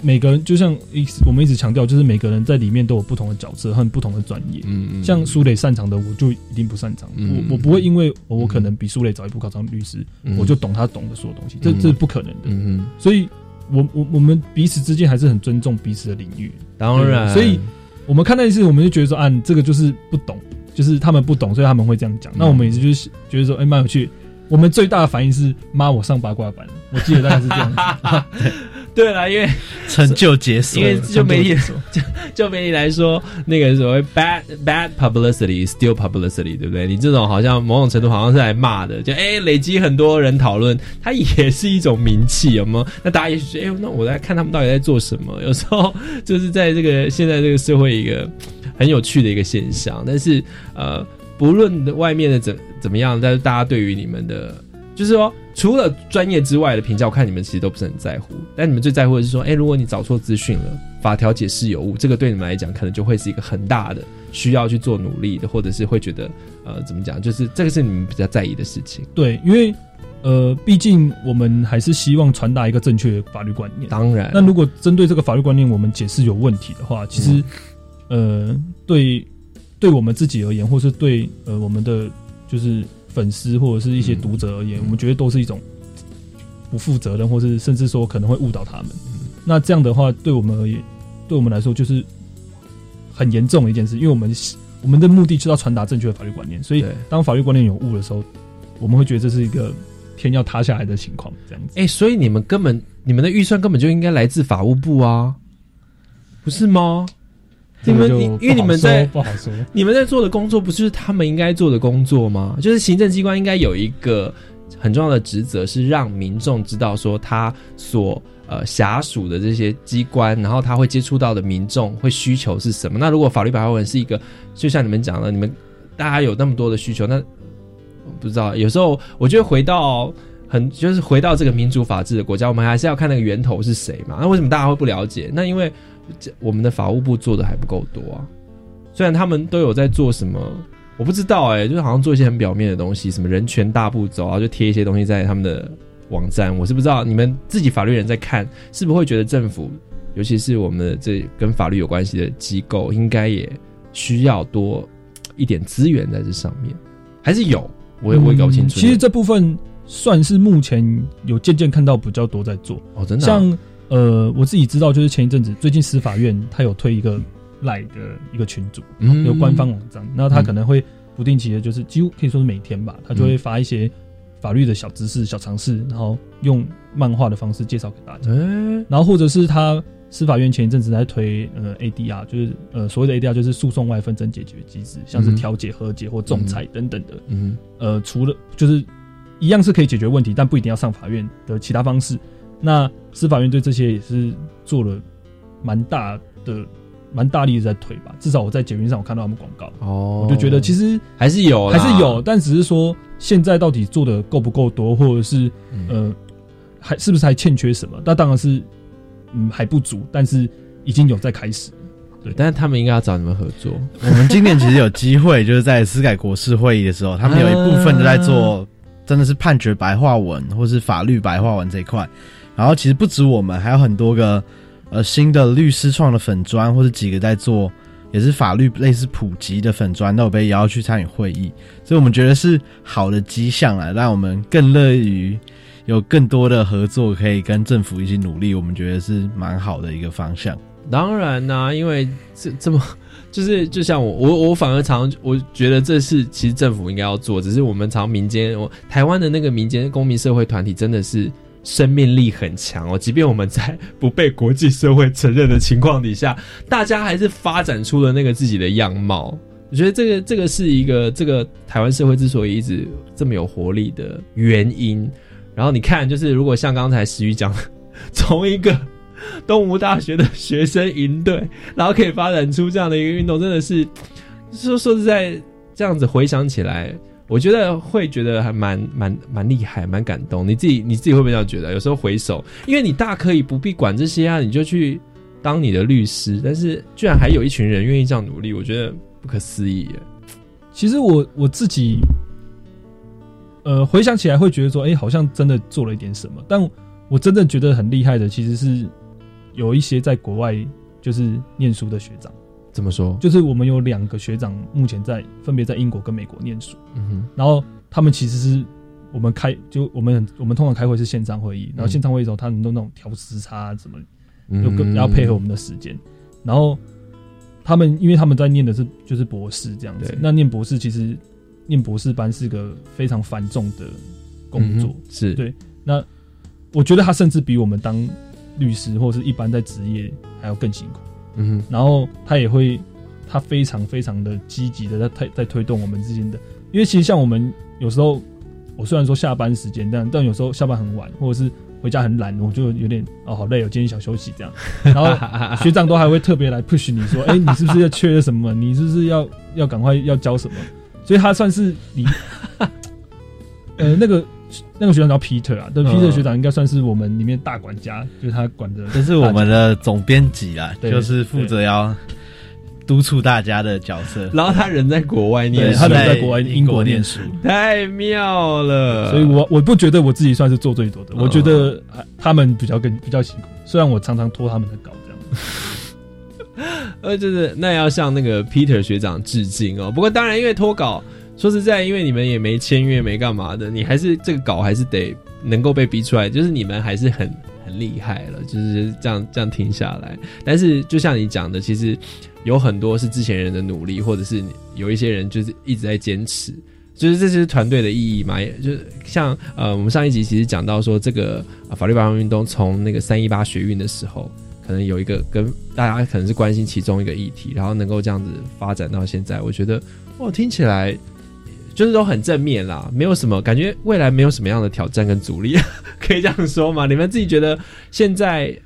S4: 每个人就像一我们一直强调，就是每个人在里面都有不同的角色和不同的专业。
S1: 嗯嗯，
S4: 像苏磊擅长的，我就一定不擅长。
S1: 嗯
S4: 我我不会因为我可能比苏磊早一步考上律师，
S1: 嗯
S4: 我就懂他懂的所有东西，这
S1: 嗯
S4: 这是不可能的。
S1: 嗯嗯，
S4: 所以我我我们彼此之间还是很尊重彼此的领域。
S1: 当然，
S4: 所以我们看那一次，我们就觉得说，啊，这个就是不懂，就是他们不懂，所以他们会这样讲。那我们也是就是觉得说，哎，蛮有趣。我们最大的反应是，妈，我上八卦版，我记得大概是这样子。
S1: 对了，因为
S3: 成就解锁，
S1: 因为就媒体
S4: 成就
S1: 就就媒体来说，那个所谓 bad bad publicity still publicity，对不对？你这种好像某种程度好像是来骂的，就哎、累积很多人讨论，它也是一种名气，有吗？那大家也许觉得，哎、那我来看他们到底在做什么？有时候就是在这个现在这个社会一个很有趣的一个现象，但是呃，不论外面的怎怎么样，但是大家对于你们的，就是说。除了专业之外的评价，我看你们其实都不是很在乎。但你们最在乎的是说，哎、如果你找错资讯了，法条解释有误，这个对你们来讲，可能就会是一个很大的需要去做努力的，或者是会觉得，呃，怎么讲，就是这个是你们比较在意的事情。
S4: 对，因为呃，毕竟我们还是希望传达一个正确的法律观念。
S1: 当然，
S4: 那如果针对这个法律观念，我们解释有问题的话，其实、呃，对对我们自己而言，或是对呃我们的就是粉丝或者是一些读者而言，我们觉得都是一种不负责任，或是甚至说可能会误导他们。那这样的话，对我们而言，对我们来说就是很严重的一件事，因为我们我们的目的就是要传达正确的法律观念，所以当法律观念有误的时候，我们会觉得这是一个天要塌下来的情况，这样子。
S1: 哎、所以你们根本你们的预算根本就应该来自法务部啊，不是吗？你们你因为你们在
S4: 不好说，
S1: 你们在做的工作不就是他们应该做的工作吗？就是行政机关应该有一个很重要的职责，是让民众知道说他所呃辖属的这些机关，然后他会接触到的民众会需求是什么。那如果法律白话文是一个，就像你们讲的，你们大家有那么多的需求，那不知道有时候我觉得回到。很就是回到这个民主法治的国家，我们还是要看那个源头是谁嘛。那为什么大家会不了解？那因为这我们的法务部做的还不够多啊。虽然他们都有在做什么，我不知道哎、就是好像做一些很表面的东西，什么人权大步走，啊就贴一些东西在他们的网站。我是不知道你们自己法律人在看，是不是会觉得政府，尤其是我们的这跟法律有关系的机构，应该也需要多一点资源在这上面，还是有？我也我也搞不清楚。
S4: 嗯其实这部分算是目前有渐渐看到比较多在做。
S1: 哦，真的啊、
S4: 像呃，我自己知道，就是前一阵子最近司法院他有推一个赖的一个群组，
S1: 嗯。
S4: 有官方网站，那他可能会不定期的，就是几乎可以说是每天吧，他就会发一些法律的小知识、小常识，然后用漫画的方式介绍给大家。
S1: 嗯
S4: 然后或者是他司法院前一阵子在推呃 ADR，就是呃所谓的 ADR 就是诉讼外纷争解决机制，像是
S1: 嗯。
S4: 调解、和解或仲裁等等的。
S1: 嗯。
S4: 呃，除了就是一样是可以解决问题，但不一定要上法院的其他方式。那司法院对这些也是做了蛮大的、蛮大力的在推吧。至少我在捷运上我看到他们广告，
S1: 哦，
S4: 我就觉得其实
S1: 还是有啦，
S4: 还是有，但只是说现在到底做的够不够多，或者是
S1: 嗯
S4: 呃还是不是还欠缺什么？那当然是嗯还不足，但是已经有在开始。
S1: 对，但是他们应该要找你们合作。
S3: 我们今年其实有机会，就是在司改国事会议的时候，他们有一部分都在做，真的是判决白话文或是法律白话文这一块。然后其实不止我们，还有很多个呃新的律师创的粉砖，或者几个在做也是法律类似普及的粉砖，都有被邀去参与会议。所以我们觉得是好的迹象啊，让我们更乐于有更多的合作，可以跟政府一起努力。我们觉得是蛮好的一个方向。
S1: 当然啦、因为这 这么就是就像我我我反而常我觉得这是其实政府应该要做，只是我们常民间我台湾的那个民间公民社会团体真的是生命力很强哦，即便我们在 不被国际社会承认的情况底下，大家还是发展出了那个自己的样貌。我觉得这个这个是一个这个台湾社会之所以一直这么有活力的原因。然后你看，就是如果像刚才石宇讲，从一个 东吴大学的学生营队，然后可以发展出这样的一个运动，真的是说说实在，这样子回想起来，我觉得会觉得还蛮蛮蛮厉害，蛮感动。你自己你自己会不会这样觉得？有时候回首，因为你大可以不必管这些啊，你就去当你的律师，但是居然还有一群人愿意这样努力，我觉得不可思议耶。
S4: 其实我我自己，呃，回想起来会觉得说，哎、好像真的做了一点什么。但我真正觉得很厉害的，其实是有一些在国外就是念书的学长。
S1: 怎么说？
S4: 就是我们有两个学长，目前在分别在英国跟美国念书。
S1: 嗯哼，
S4: 然后他们其实是我们开，就我们我们通常开会是线上会议，然后线上会议的时候，他们都那种调时差啊什么，
S1: 嗯
S4: 有跟要配合我们的时间。然后他们因为他们在念的是就是博士这样子，那念博士其实念博士班是个非常繁重的工作
S1: 嗯，是
S4: 对。那我觉得他甚至比我们当律师或者是一般在职业还要更辛苦。
S1: 嗯哼，
S4: 然后他也会，他非常非常的积极的在推在推动我们之间的，因为其实像我们有时候，我虽然说下班时间，但但有时候下班很晚，或者是回家很懒，我就有点哦好累，我今天想休息这样。然后学长都还会特别来 push 你说，哎、你是不是要缺了什么？你是不是要要赶快要教什么？所以他算是你，呃，那个那个学长叫 Peter 啊，但
S3: 嗯
S4: Peter 学长应该算是我们里面大管家，就是他管的，
S3: 这是我们的总编辑啊，就是负责要督促大家的角色。
S1: 然后他人在国外念书，
S4: 他人在国外英国念书，
S1: 太妙了。
S4: 所以我我不觉得我自己算是做最多的，我觉得啊他们比较更比较辛苦，虽然我常常拖他们的稿这样。
S1: 呃，就是那要向那个 Peter 学长致敬哦。不过当然，因为脱稿，说实在，因为你们也没签约，没干嘛的，你还是这个稿还是得能够被逼出来，就是你们还是很很厉害了，就是这样这样停下来。但是就像你讲的，其实有很多是之前人的努力，或者是有一些人就是一直在坚持。就是这就是团队的意义嘛，也就是像呃，我们上一集其实讲到说，这个、法律保障运动从那个三一八学运的时候，可能有一个跟大家可能是关心其中一个议题，然后能够这样子发展到现在，我觉得哦，听起来就是都很正面啦，没有什么感觉，未来没有什么样的挑战跟阻力，可以这样说吗？你们自己觉得现在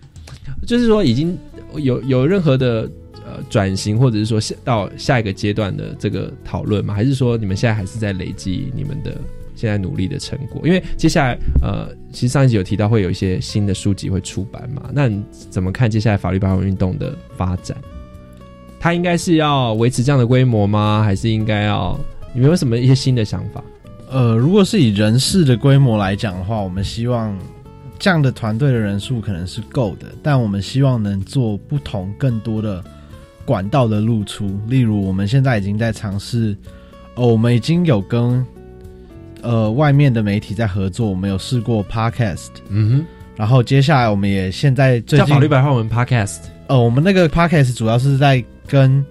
S1: 就是说已经有有任何的呃转型，或者是说下到下一个阶段的这个讨论吗？还是说你们现在还是在累积你们的现在努力的成果？因为接下来呃，其实上一集有提到会有一些新的书籍会出版嘛，那你怎么看接下来法律保护运动的发展？它应该是要维持这样的规模吗？还是应该要？你们有什么一些新的想法？
S3: 呃，如果是以人事的规模来讲的话，我们希望这样的团队的人数可能是够的，但我们希望能做不同更多的管道的露出。例如，我们现在已经在尝试，呃，我们已经有跟呃外面的媒体在合作，我们有试过 podcast，
S1: 嗯哼，
S3: 然后接下来我们也现在最近
S1: 叫法律白话文 Podcast，
S3: 呃，我们那个 podcast 主要是在跟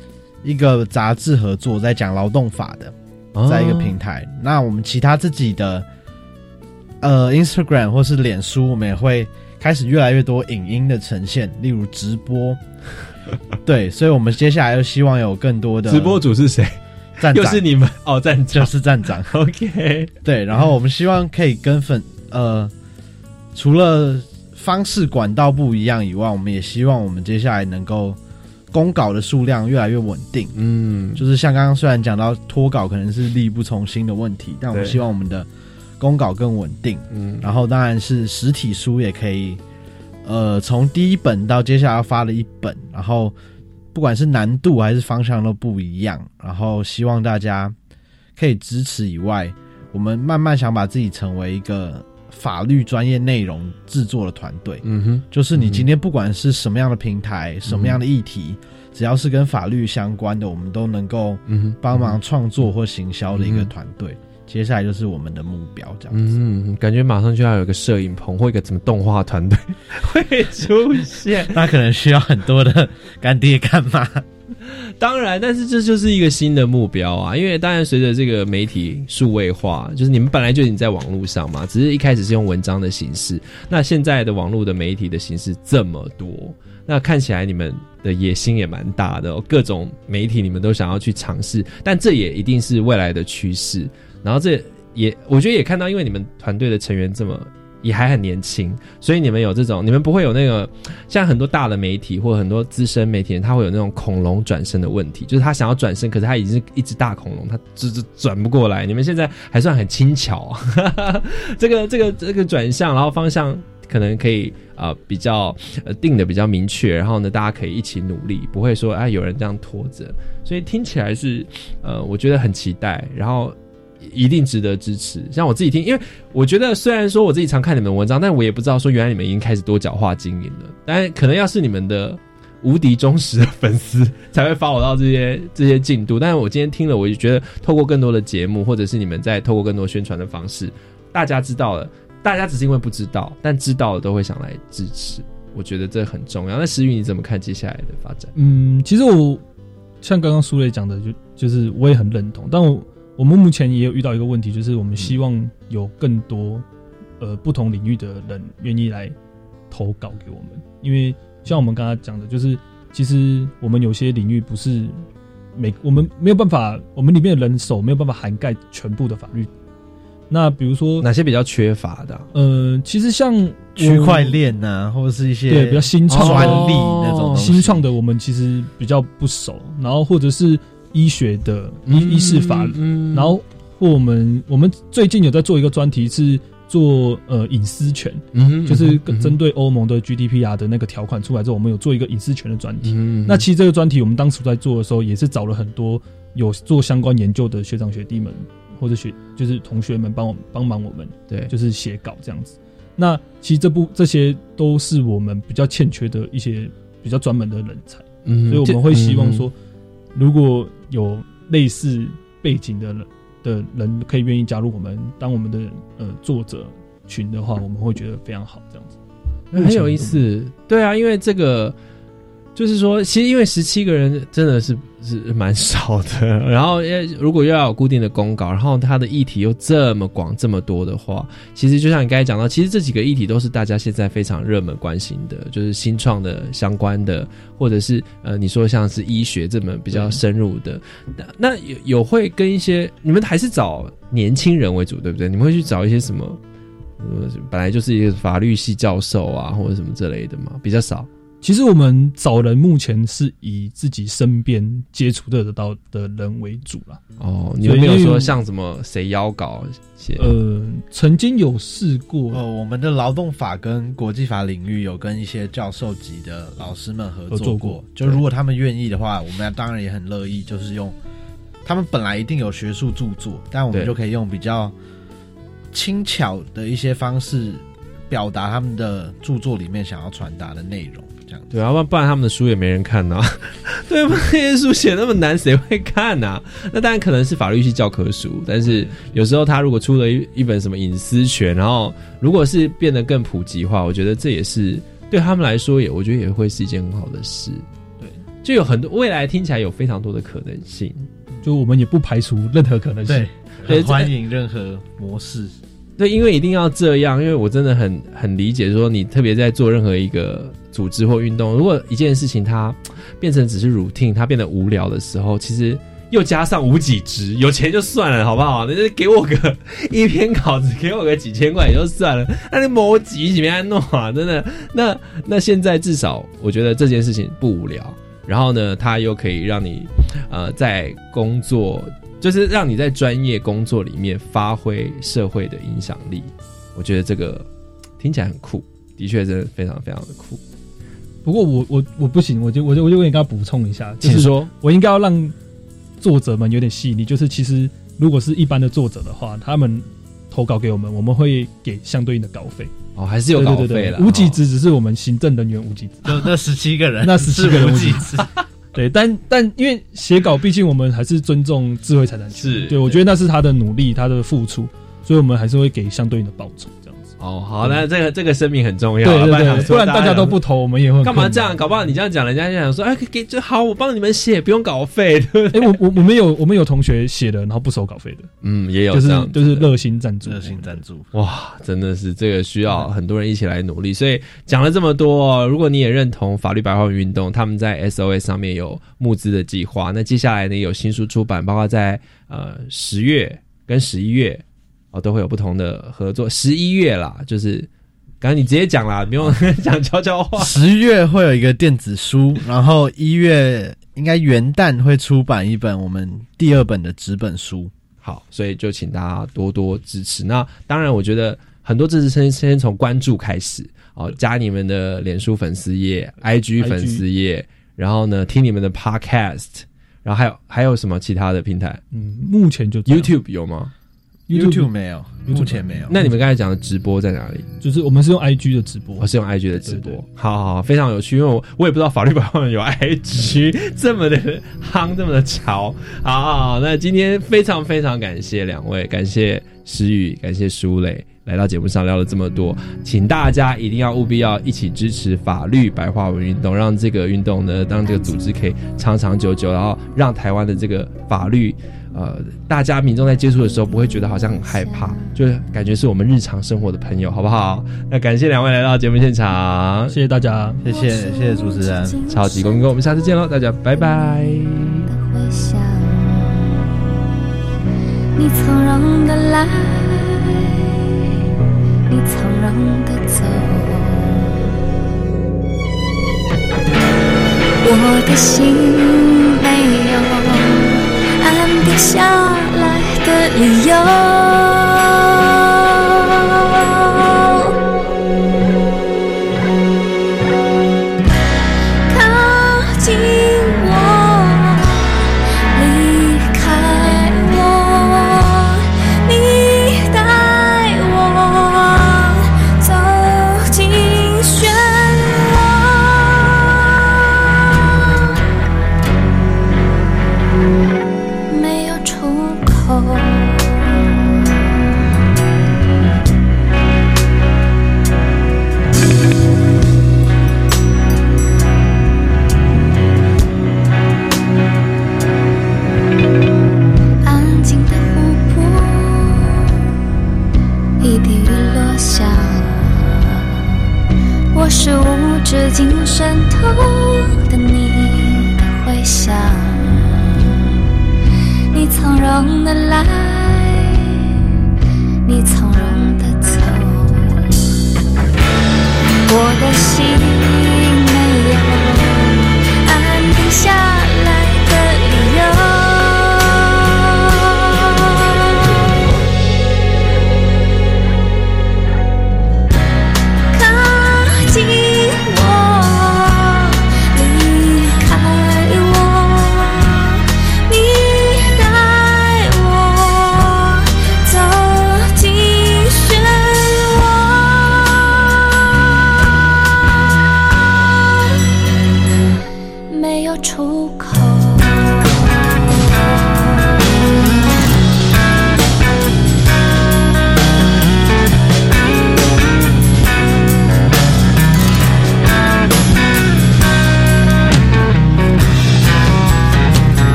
S3: 一个杂志合作，在讲劳动法的。
S1: 哦
S3: 在一个平台。那我们其他自己的呃 Instagram 或是脸书，我们也会开始越来越多影音的呈现，例如直播。对，所以我们接下来又希望有更多的
S1: 直播主是谁？
S3: 站长
S1: 又是你们哦，站长
S3: 就是站长。
S1: OK，
S3: 对，然后我们希望可以跟粉呃，除了方式管道不一样以外，我们也希望我们接下来能够公稿的数量越来越稳定。
S1: 嗯，
S3: 就是像刚刚虽然讲到脱稿可能是力不从心的问题，但我们希望我们的公稿更稳定。
S1: 嗯，
S3: 然后当然是实体书也可以，呃，从第一本到接下来要发的一本，然后不管是难度还是方向都不一样。然后希望大家可以支持以外，我们慢慢想把自己成为一个法律专业内容制作的团队。
S1: 嗯哼，
S3: 就是你今天不管是什么样的平台、什么样的议题，只要是跟法律相关的，我们都能够
S1: 嗯
S3: 帮忙创作或行销的一个
S1: 嗯
S3: 团队。接下来就是我们的目标，这样子。
S1: 嗯，感觉马上就要有一个摄影棚或一个什么动画团队 会出现。
S3: 那可能需要很多的干爹干妈。
S1: 当然，但是这就是一个新的目标啊！因为当然，随着这个媒体数位化，就是你们本来就已经在网络上嘛，只是一开始是用文章的形式。那现在的网络的媒体的形式这么多，那看起来你们的野心也蛮大的、哦，各种媒体你们都想要去尝试，但这也一定是未来的趋势。然后这也我觉得也看到，因为你们团队的成员这么。也还很年轻，所以你们有这种，你们不会有那个像很多大的媒体或很多资深媒体人，他会有那种恐龙转身的问题，就是他想要转身，可是他已经是一只大恐龙，他只只转不过来。你们现在还算很轻巧，这个这个这个转向，然后方向可能可以啊、比较呃定的比较明确，然后呢大家可以一起努力，不会说啊有人这样拖着，所以听起来是呃我觉得很期待，然后。一定值得支持。像我自己听，因为我觉得虽然说我自己常看你们的文章，但我也不知道说原来你们已经开始多角化经营了。但可能要是你们的无敌忠实的粉丝，才会发我到这些这些进度。但是我今天听了，我就觉得透过更多的节目，或者是你们在透过更多宣传的方式，大家知道了，大家只是因为不知道，但知道了都会想来支持。我觉得这很重要。那石宇你怎么看接下来的发展？
S4: 嗯，其实我像刚刚苏磊讲的，就就是我也很认同，但我。我们目前也有遇到一个问题，就是我们希望有更多呃不同领域的人愿意来投稿给我们，因为像我们刚刚讲的，就是其实我们有些领域不是每我们没有办法，我们里面的人手没有办法涵盖全部的法律。那比如说
S1: 哪些比较缺乏的？
S4: 呃，其实像
S3: 区块链呐，或者是一些
S4: 对比较新创
S3: 专利那种
S4: 新创的，我们其实比较不熟，然后或者是。医学的医医事法，
S1: 嗯
S4: 然后或我们我们最近有在做一个专题，是做呃隐私权，
S1: 嗯
S4: 就是针对欧盟的 GDPR 的那个条款出来之后，我们有做一个隐私权的专题。
S1: 嗯
S4: 那其实这个专题我们当初在做的时候，也是找了很多有做相关研究的学长学弟们或者学就是同学们帮我帮忙我们，
S1: 对，
S4: 就是写稿这样子。那其实这部这些都是我们比较欠缺的一些比较专门的人才，
S1: 嗯
S4: 所以我们会希望说，如果有类似背景的人的人可以愿意加入我们。当我们的呃作者群的话，我们会觉得非常好，这样子。
S1: 很有意思。对啊，因为这个就是说，其实因为十七个人真的是 是蛮少的，然后如果又要有固定的公稿，然后它的议题又这么广这么多的话，其实就像你刚才讲到，其实这几个议题都是大家现在非常热门关心的，就是新创的相关的，或者是呃你说像是医学这么比较深入的，那那有有会跟一些你们还是找年轻人为主，对不对？你们会去找一些什么？呃，本来就是一个法律系教授啊，或者什么之类的嘛，比较少。
S4: 其实我们找人目前是以自己身边接触得到的人为主啦。
S1: 哦，你有没有说像什么谁邀稿写？
S4: 呃，曾经有试过。
S3: 呃，我们的劳动法跟国际法领域有跟一些教授级的老师们合作过。
S4: 作过
S3: 就如果他们愿意的话，我们当然也很乐意，就是用他们本来一定有学术著作，但我们就可以用比较轻巧的一些方式表达他们的著作里面想要传达的内容。这样
S1: 对啊，不然不然他们的书也没人看呐、对吧？那些书写那么难，谁会看呐、那当然可能是法律系教科书，但是有时候他如果出了一一本什么隐私权，然后如果是变得更普及化，我觉得这也是对他们来说也，我觉得也会是一件很好的事。
S4: 对，
S1: 就有很多未来听起来有非常多的可能性。
S4: 就我们也不排除任何可能性。
S1: 对
S3: 很欢迎任何模式。
S1: 对，因为一定要这样，因为我真的很很理解，说你特别在做任何一个组织或运动，如果一件事情它变成只是 routine，它变得无聊的时候，其实又加上无几值，有钱就算了，好不好？那就给我个一篇稿子，给我个几千块也就算了，那你某几几边弄啊？真的，那那现在至少我觉得这件事情不无聊，然后呢，它又可以让你呃在工作。就是让你在专业工作里面发挥社会的影响力，我觉得这个听起来很酷，的确真的非常非常的酷。
S4: 不过我我我不行，我就我就我就跟你刚补充一下，就是
S1: 请说，
S4: 我应该要让作者们有点细腻，就是其实如果是一般的作者的话，他们投稿给我们，我们会给相对应的稿费。
S1: 哦，还是有稿费
S4: 对对对
S1: 了。
S4: 无极值只是我们行政人员无极值，
S3: 就那十七个人，
S4: 那十七个人无给
S3: 无给
S4: 值
S3: 值。
S4: 对，但但因为写稿，毕竟我们还是尊重智慧财产权，
S1: 是
S4: 对我觉得那是他的努力，他的付出，所以我们还是会给相对应的报酬。
S1: 哦，好，那这个这个声明很重要，
S4: 对对对，
S1: 不然
S4: 不然大家都不投，我们也会？
S1: 干嘛这样？搞不好你这样讲，人家就想说，哎，给就好，我帮你们写，不用稿费，对不对？
S4: 哎，我我我们有我们有同学写的，然后不收稿费的，
S1: 嗯，也有
S4: 就是
S1: 这样
S4: 就是热心赞助，
S3: 热心赞助。
S1: 哇，真的是这个需要很多人一起来努力。所以讲了这么多、哦，如果你也认同法律白话文运动，他们在 SOS 上面有募资的计划，那接下来呢有新书出版，包括在呃十月跟十一月哦都会有不同的合作。十一月啦，就是刚刚你直接讲啦，不用 讲悄悄话。
S3: 十月会有一个电子书，然后一月应该元旦会出版一本我们第二本的纸本书。
S1: 好，所以就请大家多多支持。那当然，我觉得很多支持先先从关注开始哦，加你们的脸书粉丝页、IG 粉丝页，然后呢听你们的 Podcast，然后还有还有什么其他的平台
S4: 嗯，目前就
S1: ？YouTube 有吗？
S3: YouTube 没有，目前没有。
S1: 那你们刚才讲的直播在哪里？
S4: 就是我们是用 IG 的直播，
S1: 我是用 IG 的直播。好好好，非常有趣，因为我我也不知道法律白话文有 IG 这么的夯，这么的潮。好好好，那今天非常非常感谢两位，感谢石宇，感谢舒磊。来到节目上聊了这么多，请大家一定要务必要一起支持法律白话文运动，让这个运动呢，让这个组织可以长长久久，然后让台湾的这个法律，呃，大家民众在接触的时候不会觉得好像很害怕，就是感觉是我们日常生活的朋友，好不好？那感谢两位来到节目现场，
S4: 谢谢大家，
S3: 谢谢谢谢主持人，
S1: 超级公民哥，我们下次见喽，大家拜拜。
S8: 你从容的来，你从容的走，我的心没有安留下来的理由。